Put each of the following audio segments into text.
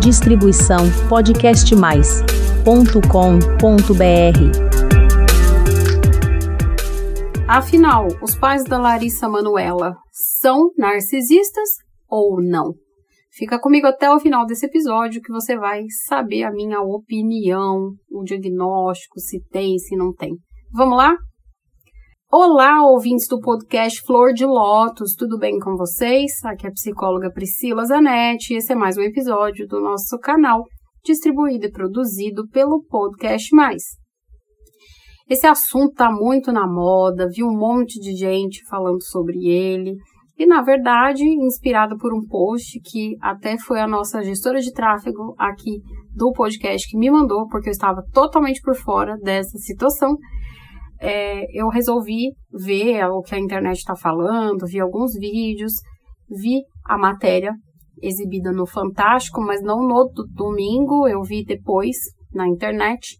Distribuição podcastmais.com.br. Afinal, os pais da Larissa Manuela são narcisistas ou não? Fica comigo até o final desse episódio que você vai saber a minha opinião, o diagnóstico, se tem, se não tem. Vamos lá? Olá, ouvintes do podcast Flor de Lótus, tudo bem com vocês? Aqui é a psicóloga Priscila Zanetti e esse é mais um episódio do nosso canal, distribuído e produzido pelo Podcast Mais. Esse assunto tá muito na moda, vi um monte de gente falando sobre ele e, na verdade, inspirado por um post que até foi a nossa gestora de tráfego aqui do podcast que me mandou, porque eu estava totalmente por fora dessa situação é, eu resolvi ver o que a internet está falando, vi alguns vídeos, vi a matéria exibida no Fantástico, mas não no domingo, eu vi depois na internet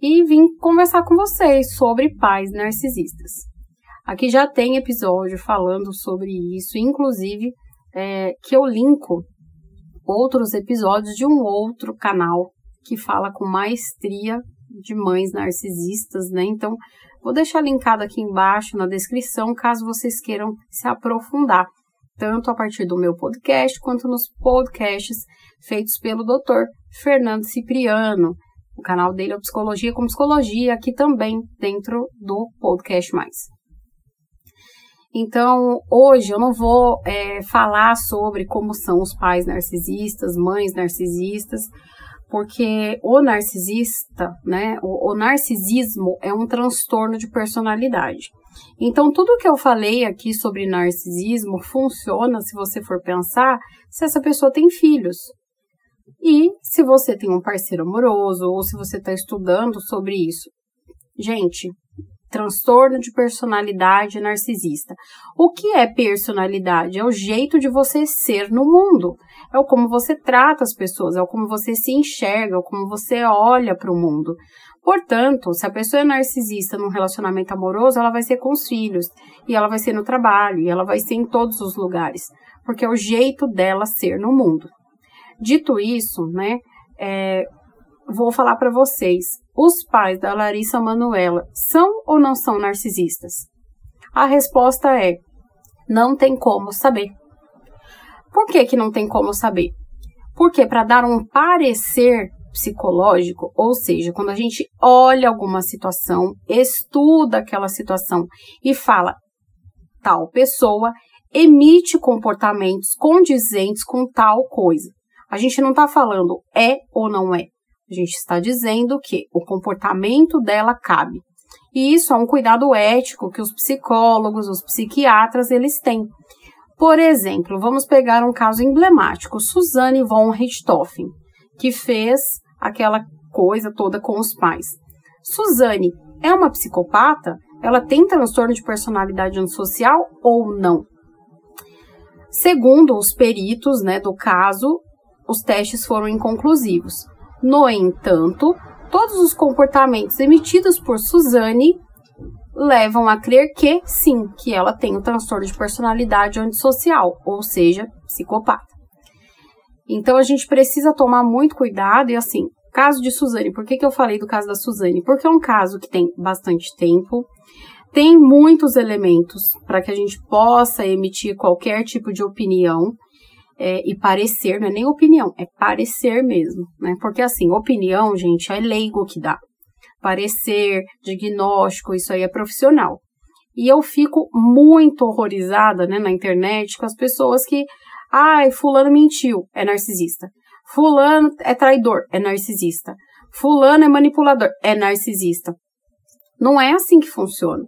e vim conversar com vocês sobre pais narcisistas. Aqui já tem episódio falando sobre isso, inclusive é, que eu linko outros episódios de um outro canal que fala com maestria de mães narcisistas, né? Então, vou deixar linkado aqui embaixo na descrição, caso vocês queiram se aprofundar, tanto a partir do meu podcast quanto nos podcasts feitos pelo Dr. Fernando Cipriano. O canal dele é Psicologia com Psicologia, aqui também dentro do Podcast Mais. Então, hoje eu não vou é, falar sobre como são os pais narcisistas, mães narcisistas, porque o narcisista, né, o, o narcisismo é um transtorno de personalidade. Então, tudo que eu falei aqui sobre narcisismo funciona, se você for pensar, se essa pessoa tem filhos. E se você tem um parceiro amoroso, ou se você está estudando sobre isso. Gente, transtorno de personalidade narcisista. O que é personalidade? É o jeito de você ser no mundo. É o como você trata as pessoas, é o como você se enxerga, é o como você olha para o mundo. Portanto, se a pessoa é narcisista num relacionamento amoroso, ela vai ser com os filhos, e ela vai ser no trabalho, e ela vai ser em todos os lugares, porque é o jeito dela ser no mundo. Dito isso, né, é, vou falar para vocês os pais da Larissa Manuela são ou não são narcisistas? A resposta é: não tem como saber. Por que, que não tem como saber? Porque para dar um parecer psicológico, ou seja, quando a gente olha alguma situação, estuda aquela situação e fala tal pessoa emite comportamentos condizentes com tal coisa. A gente não está falando é ou não é. Gente está dizendo que o comportamento dela cabe. E isso é um cuidado ético que os psicólogos, os psiquiatras, eles têm. Por exemplo, vamos pegar um caso emblemático, Suzanne von Richthofen, que fez aquela coisa toda com os pais. Suzanne é uma psicopata? Ela tem transtorno de personalidade antissocial ou não? Segundo os peritos né, do caso, os testes foram inconclusivos. No entanto, todos os comportamentos emitidos por Suzane levam a crer que sim, que ela tem o transtorno de personalidade antissocial, ou seja, psicopata. Então a gente precisa tomar muito cuidado e assim, caso de Suzane, por que, que eu falei do caso da Suzane? Porque é um caso que tem bastante tempo, tem muitos elementos para que a gente possa emitir qualquer tipo de opinião é, e parecer, não é nem opinião, é parecer mesmo, né? Porque assim, opinião, gente, é leigo que dá. Parecer, diagnóstico, isso aí é profissional. E eu fico muito horrorizada, né, na internet com as pessoas que, ai, fulano mentiu, é narcisista. Fulano é traidor, é narcisista. Fulano é manipulador, é narcisista. Não é assim que funciona.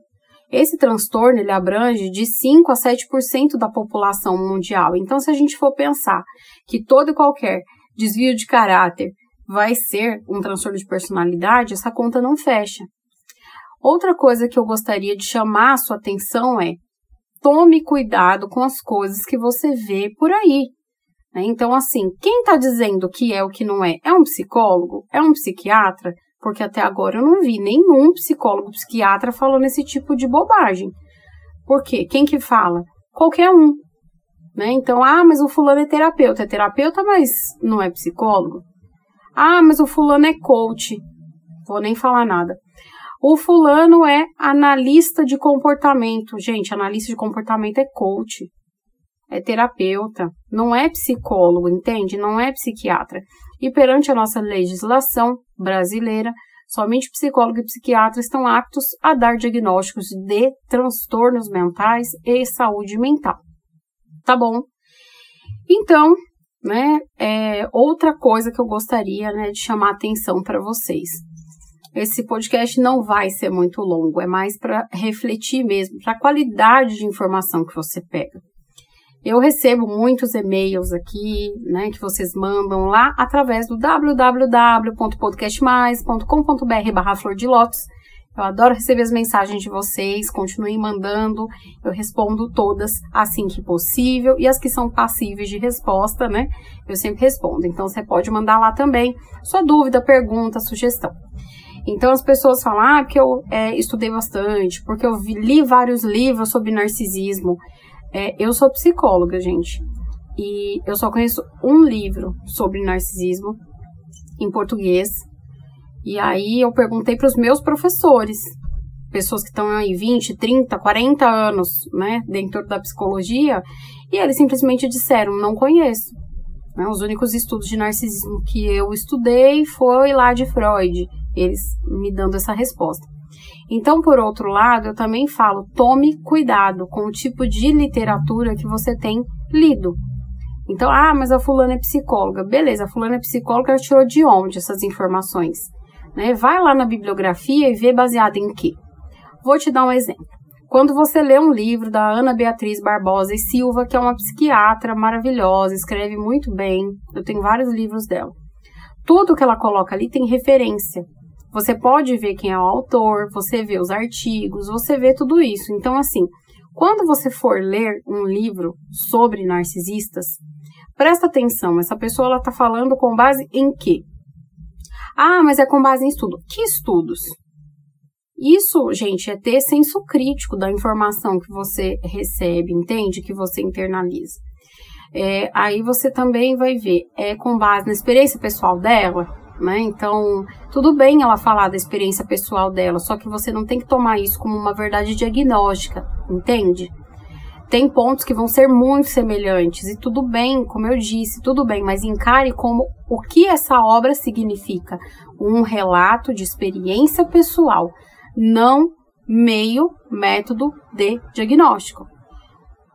Esse transtorno ele abrange de 5 a 7% da população mundial. Então, se a gente for pensar que todo e qualquer desvio de caráter vai ser um transtorno de personalidade, essa conta não fecha. Outra coisa que eu gostaria de chamar a sua atenção é tome cuidado com as coisas que você vê por aí. Né? Então, assim, quem está dizendo que é o que não é? É um psicólogo? É um psiquiatra? Porque até agora eu não vi nenhum psicólogo, psiquiatra falando esse tipo de bobagem. Por quê? Quem que fala? Qualquer um. Né? Então, ah, mas o fulano é terapeuta. É terapeuta, mas não é psicólogo. Ah, mas o fulano é coach. Vou nem falar nada. O fulano é analista de comportamento. Gente, analista de comportamento é coach. É terapeuta. Não é psicólogo, entende? Não é psiquiatra. E perante a nossa legislação brasileira, somente psicólogo e psiquiatra estão aptos a dar diagnósticos de transtornos mentais e saúde mental. Tá bom? Então, né, é outra coisa que eu gostaria né, de chamar atenção para vocês. Esse podcast não vai ser muito longo, é mais para refletir mesmo, para a qualidade de informação que você pega. Eu recebo muitos e-mails aqui, né, que vocês mandam lá através do www.podcastmais.com.br barra flor de lótus. Eu adoro receber as mensagens de vocês, continuem mandando, eu respondo todas assim que possível e as que são passíveis de resposta, né? Eu sempre respondo. Então você pode mandar lá também sua dúvida, pergunta, sugestão. Então as pessoas falam, ah, porque eu é, estudei bastante, porque eu vi, li vários livros sobre narcisismo. É, eu sou psicóloga, gente, e eu só conheço um livro sobre narcisismo em português. E aí eu perguntei para os meus professores, pessoas que estão aí 20, 30, 40 anos, né, dentro da psicologia, e eles simplesmente disseram, não conheço. Né, os únicos estudos de narcisismo que eu estudei foi lá de Freud eles me dando essa resposta. Então, por outro lado, eu também falo: tome cuidado com o tipo de literatura que você tem lido. Então, ah, mas a fulana é psicóloga. Beleza, a fulana é psicóloga, ela tirou de onde essas informações? Né? Vai lá na bibliografia e vê baseado em quê? Vou te dar um exemplo. Quando você lê um livro da Ana Beatriz Barbosa e Silva, que é uma psiquiatra maravilhosa, escreve muito bem, eu tenho vários livros dela. Tudo que ela coloca ali tem referência. Você pode ver quem é o autor, você vê os artigos, você vê tudo isso. Então, assim, quando você for ler um livro sobre narcisistas, presta atenção, essa pessoa ela está falando com base em quê? Ah, mas é com base em estudo. Que estudos? Isso, gente, é ter senso crítico da informação que você recebe, entende? Que você internaliza. É, aí você também vai ver, é com base na experiência pessoal dela, né? Então, tudo bem ela falar da experiência pessoal dela, só que você não tem que tomar isso como uma verdade diagnóstica, entende? Tem pontos que vão ser muito semelhantes e tudo bem, como eu disse, tudo bem, mas encare como o que essa obra significa, um relato de experiência pessoal, não meio método de diagnóstico.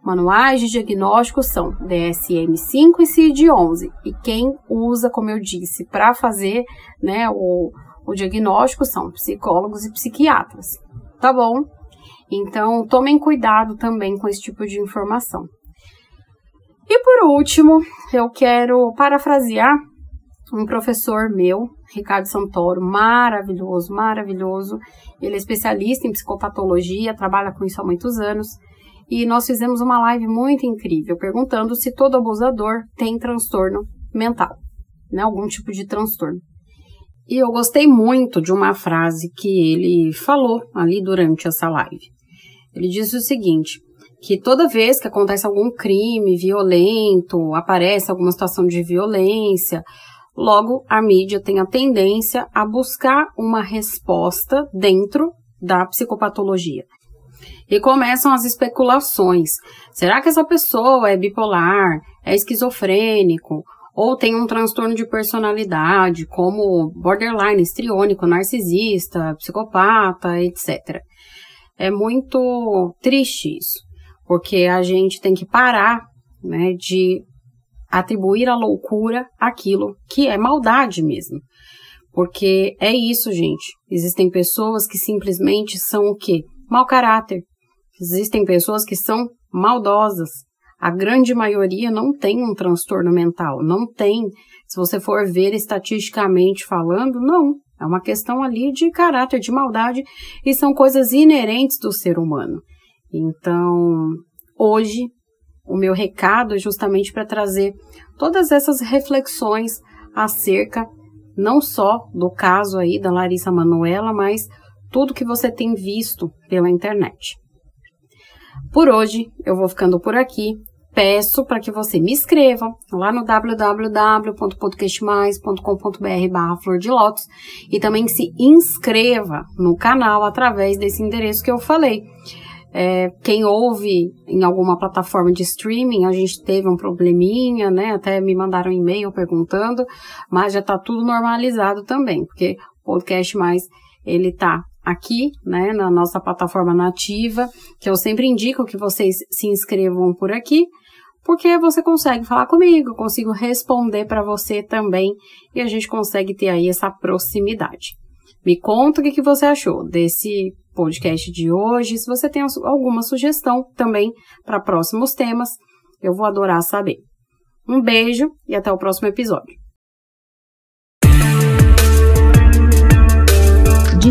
Manuais de diagnóstico são DSM-5 e CID-11. E quem usa, como eu disse, para fazer né, o, o diagnóstico são psicólogos e psiquiatras. Tá bom? Então, tomem cuidado também com esse tipo de informação. E por último, eu quero parafrasear um professor meu, Ricardo Santoro, maravilhoso, maravilhoso. Ele é especialista em psicopatologia, trabalha com isso há muitos anos e nós fizemos uma live muito incrível perguntando se todo abusador tem transtorno mental, né? Algum tipo de transtorno. E eu gostei muito de uma frase que ele falou ali durante essa live. Ele disse o seguinte: que toda vez que acontece algum crime violento, aparece alguma situação de violência, logo a mídia tem a tendência a buscar uma resposta dentro da psicopatologia. E começam as especulações. Será que essa pessoa é bipolar, é esquizofrênico, ou tem um transtorno de personalidade, como borderline, histriônico, narcisista, psicopata, etc. É muito triste isso, porque a gente tem que parar né, de atribuir à loucura aquilo que é maldade mesmo. Porque é isso, gente. Existem pessoas que simplesmente são o quê? Mau caráter. Existem pessoas que são maldosas. A grande maioria não tem um transtorno mental, não tem. Se você for ver estatisticamente falando, não. É uma questão ali de caráter, de maldade, e são coisas inerentes do ser humano. Então, hoje, o meu recado é justamente para trazer todas essas reflexões acerca não só do caso aí da Larissa Manuela, mas tudo que você tem visto pela internet. Por hoje, eu vou ficando por aqui. peço para que você me escreva lá no www.podcastmais.com.br barra flor de lótus e também se inscreva no canal através desse endereço que eu falei. É, quem ouve em alguma plataforma de streaming, a gente teve um probleminha, né? Até me mandaram um e-mail perguntando, mas já tá tudo normalizado também, porque o podcast mais ele tá aqui, né, na nossa plataforma nativa, que eu sempre indico que vocês se inscrevam por aqui, porque você consegue falar comigo, consigo responder para você também e a gente consegue ter aí essa proximidade. Me conta o que você achou desse podcast de hoje. Se você tem alguma sugestão também para próximos temas, eu vou adorar saber. Um beijo e até o próximo episódio.